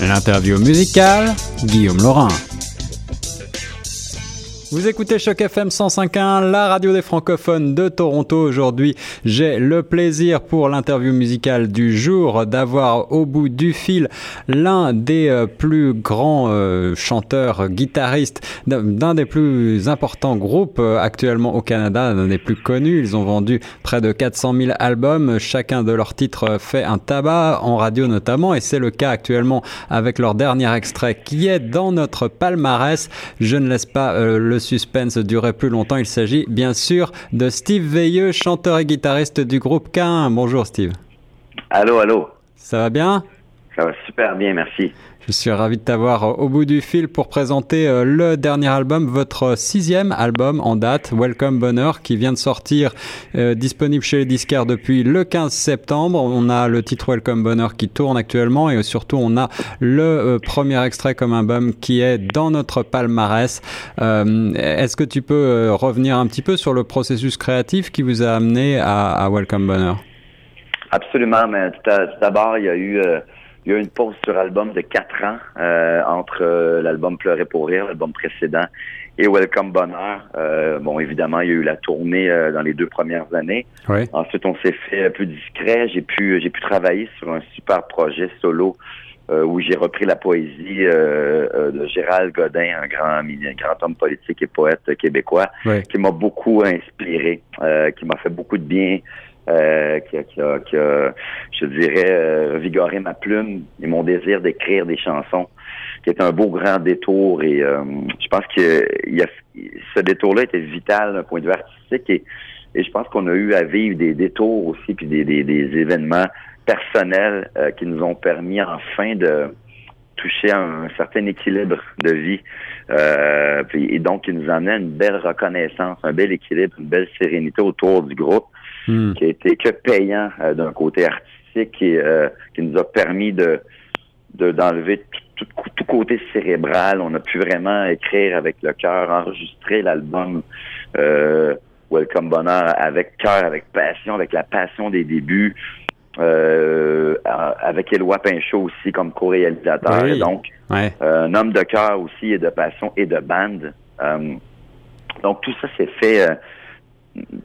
L'interview musicale, Guillaume Laurin. Vous écoutez Choc FM 105.1, la radio des francophones de Toronto. Aujourd'hui, j'ai le plaisir pour l'interview musicale du jour d'avoir au bout du fil l'un des euh, plus grands euh, chanteurs, guitaristes d'un des plus importants groupes euh, actuellement au Canada, d'un des plus connus. Ils ont vendu près de 400 000 albums. Chacun de leurs titres fait un tabac, en radio notamment, et c'est le cas actuellement avec leur dernier extrait qui est dans notre palmarès. Je ne laisse pas le suspense durait plus longtemps. Il s'agit bien sûr de Steve Veilleux, chanteur et guitariste du groupe K1. Bonjour Steve. Allô, allô. Ça va bien? Ça va super bien, merci. Je suis ravi de t'avoir au bout du fil pour présenter euh, le dernier album, votre sixième album en date, Welcome Bonheur, qui vient de sortir, euh, disponible chez les disquaires depuis le 15 septembre. On a le titre Welcome Bonheur qui tourne actuellement et surtout on a le euh, premier extrait comme album qui est dans notre palmarès. Est-ce que tu peux revenir un petit peu sur le processus créatif qui vous a amené à, à Welcome Bonheur? Absolument, mais tout d'abord, il y a eu il y a eu une pause sur album de quatre ans euh, entre euh, l'album Pleurer pour rire, l'album précédent, et Welcome Bonheur. Euh, bon, évidemment, il y a eu la tournée dans les deux premières années. Ensuite, on s'est fait plus discret. J'ai pu j'ai pu travailler sur un super projet solo où j'ai repris la poésie de Gérald Godin, un grand, un grand homme politique et poète québécois, qui m'a beaucoup inspiré, qui m'a fait beaucoup de bien. Euh, qui, a, qui, a, je dirais, euh, vigoré ma plume et mon désir d'écrire des chansons, qui est un beau grand détour. Et euh, je pense que ce détour-là était vital d'un point de vue artistique et, je pense qu'on a eu à vivre des détours aussi, puis des, événements personnels qui nous ont permis enfin de toucher à un certain équilibre de vie. Euh, et donc, qui nous amenait une belle reconnaissance, un bel équilibre, une belle sérénité autour du groupe. Hmm. qui a été que payant euh, d'un côté artistique et euh, qui nous a permis de d'enlever tout, tout, côté cérébral. On a pu vraiment écrire avec le cœur, enregistrer l'album euh, Welcome Bonheur avec cœur, avec passion, avec la passion des débuts, avec Éloi Pinchot aussi comme co-réalisateur. Donc, un homme de cœur aussi et de passion et de bande. donc, tout ça s'est fait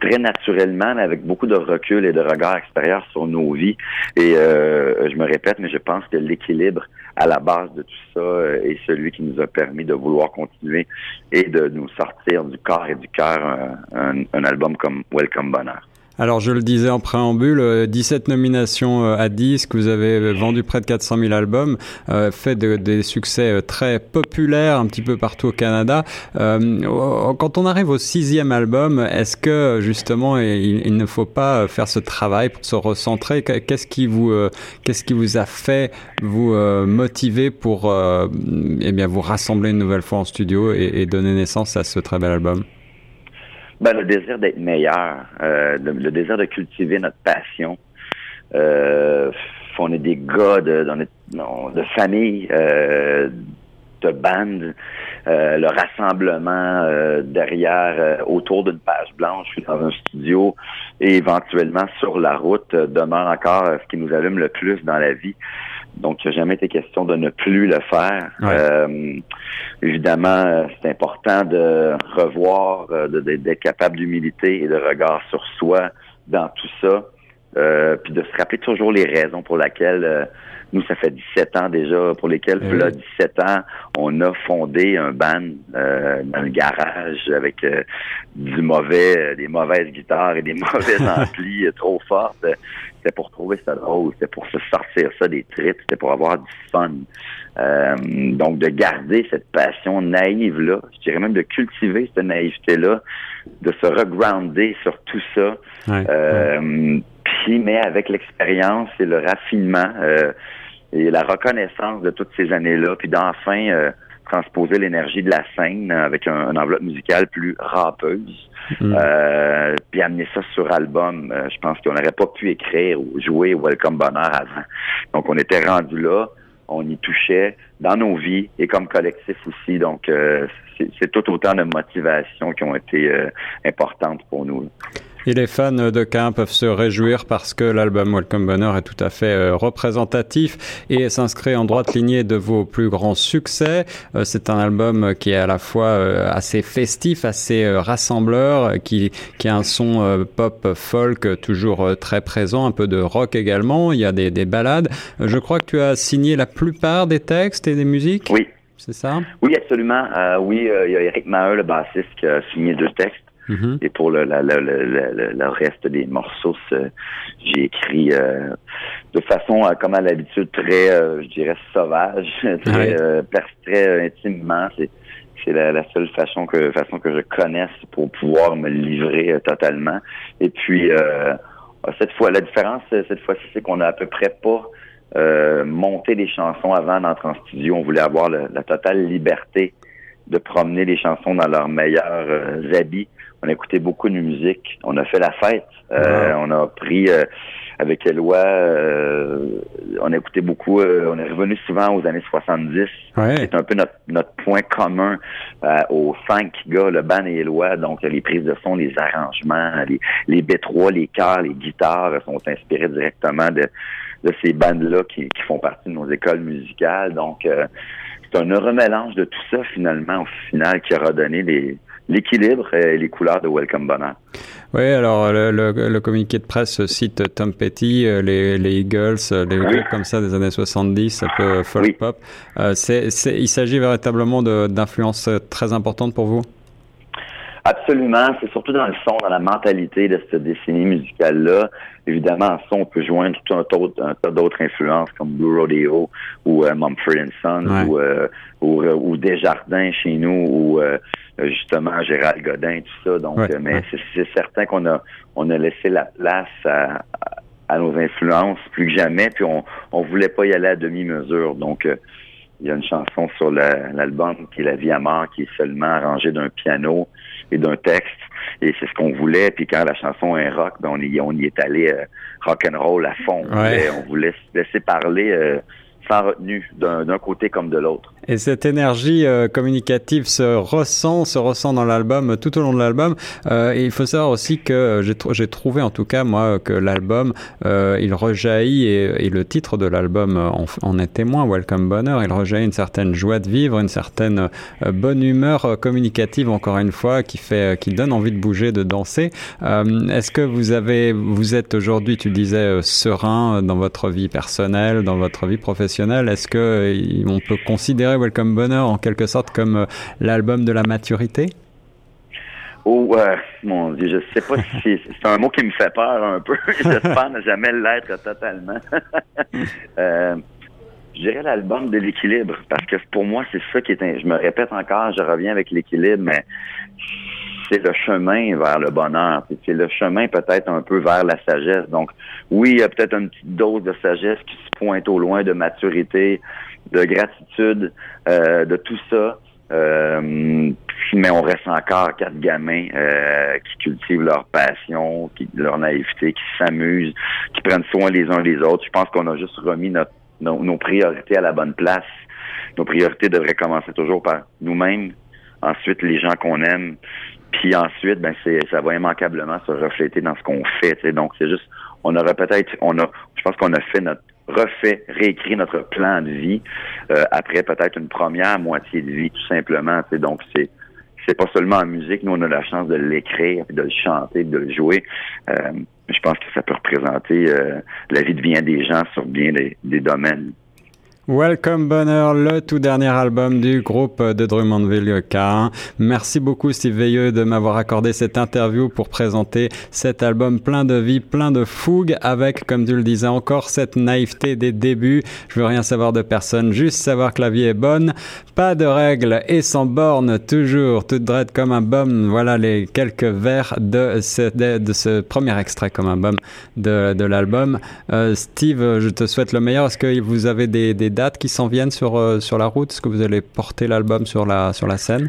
très naturellement, avec beaucoup de recul et de regard extérieur sur nos vies. Et euh, je me répète, mais je pense que l'équilibre à la base de tout ça euh, est celui qui nous a permis de vouloir continuer et de nous sortir du corps et du cœur un, un album comme Welcome Bonheur. Alors, je le disais en préambule, 17 euh, nominations euh, à disques, vous avez vendu près de 400 000 albums, euh, fait des succès très populaires un petit peu partout au Canada. quand on arrive au sixième album, est-ce que justement il, ne faut pas faire ce travail pour se recentrer? Qu'est-ce qui vous, qu'est-ce qui vous a fait vous motiver pour eh bien vous rassembler une nouvelle fois en studio et donner naissance à ce très bel album? Ben, le désir d'être meilleur, euh, le, désir de cultiver notre passion. Euh, on est des gars de, de famille, euh, de bande, euh, le rassemblement euh, derrière, autour d'une page blanche, dans un studio et éventuellement sur la route demeure encore ce qui nous allume le plus dans la vie. Donc, il n'a jamais été question de ne plus le faire. Euh, évidemment, c'est important de revoir, euh, d'être capable d'humilité et de regard sur soi dans tout ça. Euh, puis de se rappeler toujours les raisons pour lesquelles euh, nous, ça fait 17 ans déjà, pour lesquelles, eh là, 17 ans, on a fondé un band euh, dans le garage avec du mauvais, des mauvaises guitares et des mauvais amplis trop fortes. C'était pour trouver ça drôle, c'était pour se sortir ça des tripes, c'était pour avoir du fun. donc, de garder cette passion naïve-là, je dirais même de cultiver cette naïveté-là, de se regrounder sur tout ça. Mais avec l'expérience et le raffinement euh, et la reconnaissance de toutes ces années-là, puis d'enfin euh, transposer l'énergie de la scène avec un, enveloppe musicale plus rappeuse, mm. euh, puis amener ça sur album. je pense qu'on n'aurait pas pu écrire ou jouer Welcome Bonheur avant. Donc, on était rendu là, on y touchait dans nos vies et comme collectif aussi. Donc, c'est tout autant de motivations qui ont été importantes pour nous. Et les fans de Cain peuvent se réjouir parce que l'album Welcome Bonheur est tout à fait euh, représentatif et s'inscrit en droite lignée de vos plus grands succès. Euh, c'est un album qui est à la fois euh, assez festif, assez rassembleur, qui, qui a un son pop folk toujours très présent, un peu de rock également. Il y a des, des balades. Je crois que tu as signé la plupart des textes et des musiques. Oui. C'est ça? Oui, absolument. oui, il y a Eric Maheu, le bassiste, qui a signé deux textes. Mm-hmm. Et pour le, le, reste des morceaux, j'ai écrit euh, de façon, euh, comme à l'habitude, très, euh, je dirais, sauvage, très, très intimement. C'est, la, seule façon que façon que je connaisse pour pouvoir me livrer totalement. Et puis cette fois, la différence cette fois-ci, c'est qu'on a à peu près pas monté les chansons avant d'entrer en studio. On voulait avoir la totale liberté de promener les chansons dans leurs meilleurs habits on a écouté beaucoup de musique. On a fait la fête. Euh, on a pris euh, avec Eloi, euh, on a écouté beaucoup. on est revenu souvent aux années 70. C'est un peu notre, notre point commun aux cinq gars, le ban et Eloi. Donc les prises de son, les arrangements, les, les B3, les chœurs, les guitares sont inspirés directement de, de ces bandes-là qui, qui font partie de nos écoles musicales. Donc c'est un heureux mélange de tout ça finalement au final qui aura donné des l'équilibre et les couleurs de Welcome Bonheur. Oui, alors le, le, communiqué de presse cite Tom Petty, euh, les, les Eagles, euh, les groupes comme ça des années 70, un peu folk pop. Euh, c'est, il s'agit véritablement d'influences très importantes pour vous? Absolument. C'est surtout dans le son, dans la mentalité de cette décennie musicale-là. Évidemment, en son, on peut joindre tout un, tas d'autres influences comme Blue Rodeo ou euh, Mumford Sons ou, euh, ou, ou, Desjardins chez nous ou euh, justement Gérald Godin, tout ça. Donc, mais c'est certain qu'on a on a laissé la place à, à nos influences plus que jamais, puis on on voulait pas y aller à demi-mesure. Donc il y a une chanson sur l'album qui est La vie à mort, qui est seulement arrangée d'un piano et d'un texte. Et c'est ce qu'on voulait. Puis quand la chanson est rock, ben on y, on y est allé euh, rock and roll à fond. On, voulait, laisser parler euh, sans retenue d'un côté comme de l'autre. Et cette énergie euh, communicative se ressent, se ressent dans l'album tout au long de l'album. Euh, et il faut savoir aussi que j'ai trouvé en tout cas moi que l'album euh, il rejaillit et, et, le titre de l'album en, en, est témoin. Welcome Bonheur. Il rejaillit une certaine joie de vivre, une certaine euh, bonne humeur communicative encore une fois qui fait, qui donne envie de bouger, de danser. Est-ce que vous avez, vous êtes aujourd'hui, tu disais serein dans votre vie personnelle, dans votre vie professionnelle? Est-ce que on peut considérer Welcome Bonheur en quelque sorte comme euh, l'album de la maturité? Oh, euh, mon Dieu, je sais pas si c'est un mot qui me fait peur un peu. J'espère ne jamais l'être totalement. euh, je dirais l'album de l'équilibre, parce que pour moi, c'est ça qui est... Je me répète encore, je reviens avec l'équilibre, mais c'est le chemin vers le bonheur. C'est le chemin peut-être un peu vers la sagesse. Donc, oui, il y a peut-être une petite dose de sagesse qui se pointe au loin, de maturité, de gratitude, euh, de tout ça. Euh, mais on reste encore quatre gamins euh, qui cultivent leur passion, qui, leur naïveté, qui s'amusent, qui prennent soin les uns des autres. Je pense qu'on a juste remis nos, priorités à la bonne place. Nos priorités devraient commencer toujours par nous-mêmes, ensuite les gens qu'on aime, puis ensuite, ben c'est ça va immanquablement se refléter dans ce qu'on fait. Donc c'est juste, on aurait peut-être, on a, je pense qu'on a fait notre refait, réécrit notre plan de vie euh, après peut-être une première moitié de vie, tout simplement. Donc, c'est c'est pas seulement en musique, nous on a la chance de l'écrire, de le chanter, de le jouer. Euh, je pense que ça peut représenter euh, la vie de bien des gens sur bien des domaines. Welcome Bonheur, le tout dernier album du groupe de Drummondville K1. Merci beaucoup Steve Veilleux de m'avoir accordé cette interview pour présenter cet album plein de vie, plein de fougue avec, comme tu le disais encore, cette naïveté des débuts. Je veux rien savoir de personne, juste savoir que la vie est bonne. Pas de règles et sans borne, toujours toute dread comme un bum. Voilà les quelques vers de ce, premier extrait comme un bum de, de l'album. Euh, Steve, je te souhaite le meilleur. Est-ce que vous avez des, des dates qui s'en viennent sur, euh, sur la route? Est-ce que vous allez porter l'album sur la, sur la scène?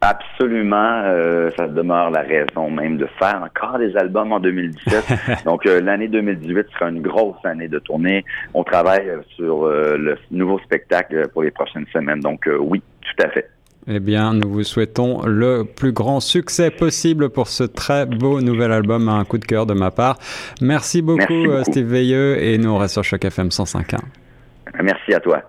Absolument, euh, ça demeure la raison même de faire encore des albums en 2017. Donc euh, l'année 2018 sera une grosse année de tournée. On travaille sur le nouveau spectacle pour les prochaines semaines. Donc oui, tout à fait. Eh bien, nous vous souhaitons le plus grand succès possible pour ce très beau nouvel album, un coup de cœur de ma part. Merci beaucoup, Merci beaucoup. Steve Veilleux, et nous on reste sur Choc FM 105.1. Merci à toi.